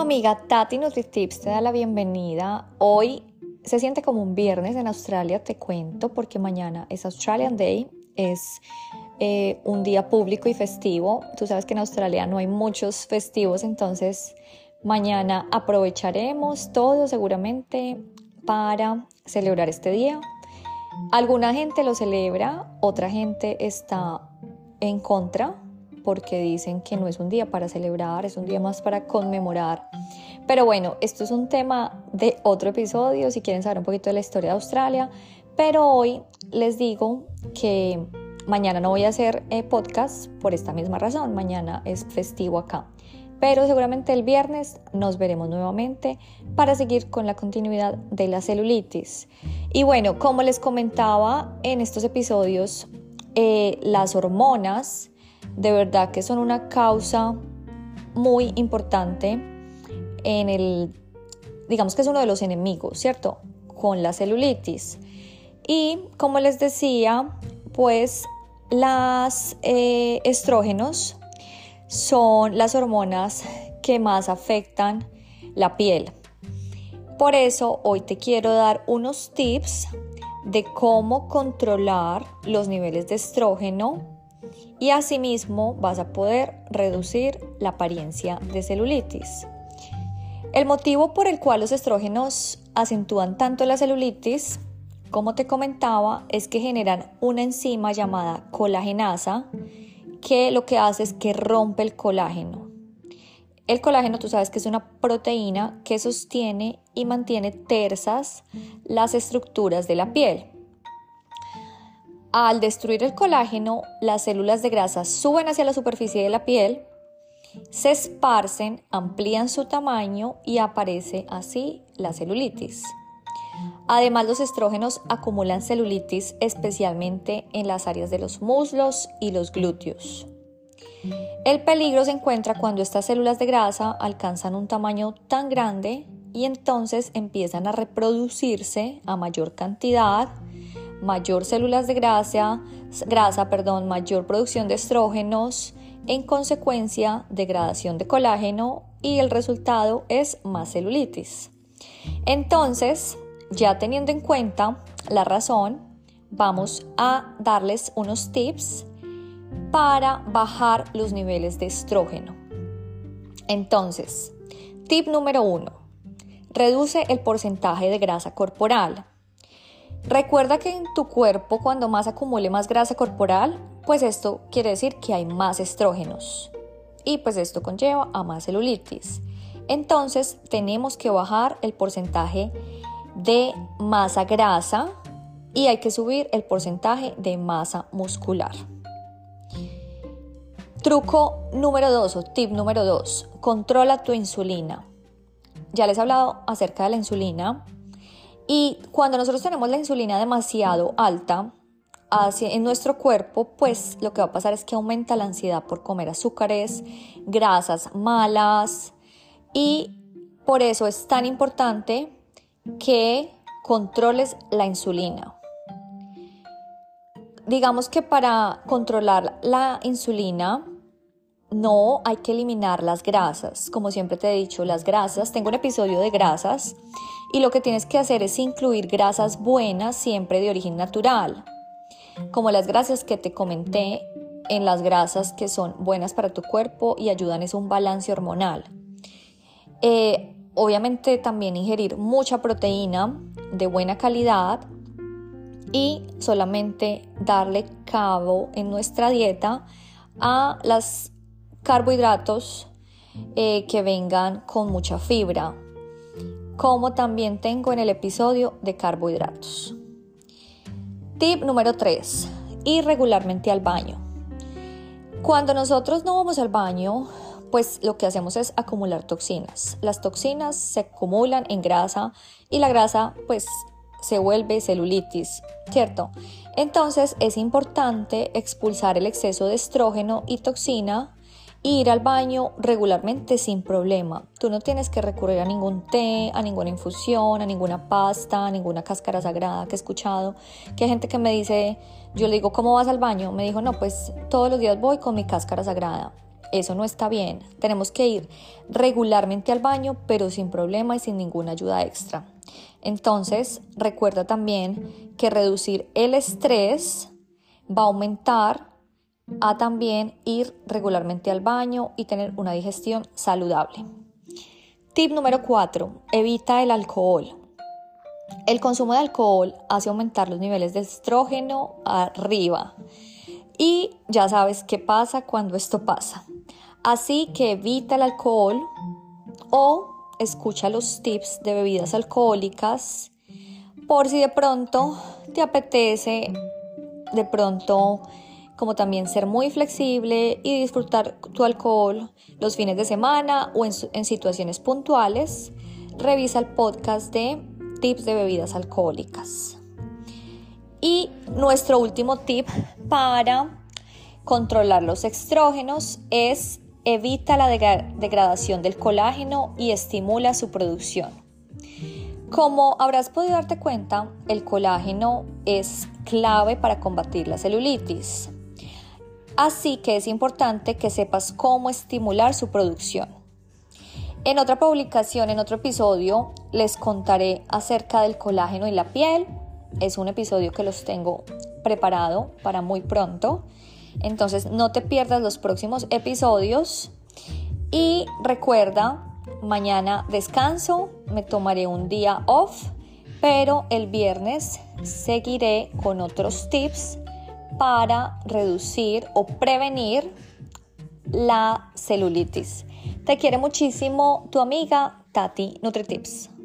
amiga Tati NutriTips te da la bienvenida. Hoy se siente como un viernes en Australia, te cuento, porque mañana es Australian Day, es eh, un día público y festivo. Tú sabes que en Australia no hay muchos festivos, entonces mañana aprovecharemos todo seguramente para celebrar este día. Alguna gente lo celebra, otra gente está en contra porque dicen que no es un día para celebrar, es un día más para conmemorar. Pero bueno, esto es un tema de otro episodio, si quieren saber un poquito de la historia de Australia. Pero hoy les digo que mañana no voy a hacer eh, podcast por esta misma razón, mañana es festivo acá. Pero seguramente el viernes nos veremos nuevamente para seguir con la continuidad de la celulitis. Y bueno, como les comentaba en estos episodios, eh, las hormonas de verdad que son una causa muy importante en el, digamos que es uno de los enemigos, ¿cierto? Con la celulitis. Y como les decía, pues las eh, estrógenos son las hormonas que más afectan la piel. Por eso hoy te quiero dar unos tips de cómo controlar los niveles de estrógeno y asimismo vas a poder reducir la apariencia de celulitis. El motivo por el cual los estrógenos acentúan tanto la celulitis, como te comentaba, es que generan una enzima llamada colagenasa que lo que hace es que rompe el colágeno. El colágeno tú sabes que es una proteína que sostiene y mantiene tersas las estructuras de la piel. Al destruir el colágeno, las células de grasa suben hacia la superficie de la piel, se esparcen, amplían su tamaño y aparece así la celulitis. Además, los estrógenos acumulan celulitis especialmente en las áreas de los muslos y los glúteos. El peligro se encuentra cuando estas células de grasa alcanzan un tamaño tan grande y entonces empiezan a reproducirse a mayor cantidad mayor células de grasa, grasa, perdón, mayor producción de estrógenos, en consecuencia degradación de colágeno y el resultado es más celulitis. Entonces, ya teniendo en cuenta la razón, vamos a darles unos tips para bajar los niveles de estrógeno. Entonces, tip número uno, reduce el porcentaje de grasa corporal. Recuerda que en tu cuerpo cuando más acumule más grasa corporal, pues esto quiere decir que hay más estrógenos y pues esto conlleva a más celulitis. Entonces tenemos que bajar el porcentaje de masa grasa y hay que subir el porcentaje de masa muscular. Truco número 2 o tip número 2, controla tu insulina. Ya les he hablado acerca de la insulina, y cuando nosotros tenemos la insulina demasiado alta en nuestro cuerpo, pues lo que va a pasar es que aumenta la ansiedad por comer azúcares, grasas malas y por eso es tan importante que controles la insulina. Digamos que para controlar la insulina no hay que eliminar las grasas. Como siempre te he dicho, las grasas, tengo un episodio de grasas y lo que tienes que hacer es incluir grasas buenas siempre de origen natural, como las grasas que te comenté en las grasas que son buenas para tu cuerpo y ayudan a un balance hormonal. Eh, obviamente también ingerir mucha proteína de buena calidad y solamente darle cabo en nuestra dieta a las carbohidratos eh, que vengan con mucha fibra, como también tengo en el episodio de carbohidratos. Tip número 3. Ir regularmente al baño. Cuando nosotros no vamos al baño, pues lo que hacemos es acumular toxinas. Las toxinas se acumulan en grasa y la grasa pues se vuelve celulitis, ¿cierto? Entonces es importante expulsar el exceso de estrógeno y toxina ir al baño regularmente sin problema. Tú no tienes que recurrir a ningún té, a ninguna infusión, a ninguna pasta, a ninguna cáscara sagrada que he escuchado. Que hay gente que me dice, yo le digo, ¿cómo vas al baño? Me dijo, no, pues todos los días voy con mi cáscara sagrada. Eso no está bien. Tenemos que ir regularmente al baño, pero sin problema y sin ninguna ayuda extra. Entonces, recuerda también que reducir el estrés va a aumentar a también ir regularmente al baño y tener una digestión saludable. Tip número 4. Evita el alcohol. El consumo de alcohol hace aumentar los niveles de estrógeno arriba. Y ya sabes qué pasa cuando esto pasa. Así que evita el alcohol o escucha los tips de bebidas alcohólicas por si de pronto te apetece de pronto como también ser muy flexible y disfrutar tu alcohol los fines de semana o en, situaciones puntuales, revisa el podcast de tips de bebidas alcohólicas. Y nuestro último tip para controlar los estrógenos es evita la degradación del colágeno y estimula su producción. Como habrás podido darte cuenta, el colágeno es clave para combatir la celulitis. Así que es importante que sepas cómo estimular su producción. En otra publicación, en otro episodio, les contaré acerca del colágeno y la piel. Es un episodio que los tengo preparado para muy pronto. Entonces no te pierdas los próximos episodios. Y recuerda, mañana descanso, me tomaré un día off, pero el viernes seguiré con otros tips para reducir o prevenir la celulitis. Te quiere muchísimo tu amiga Tati NutriTips.